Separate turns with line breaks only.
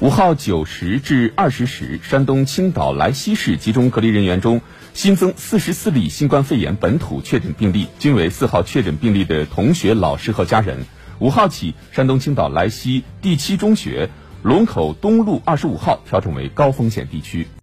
五号九时至二十时山东青岛莱西市集中隔离人员中新增四十四例新冠肺炎本土确诊病例均为四号确诊病例的同学老师和家人。五号起山东青岛莱西第七中学龙口东路二十五号调整为高风险地区。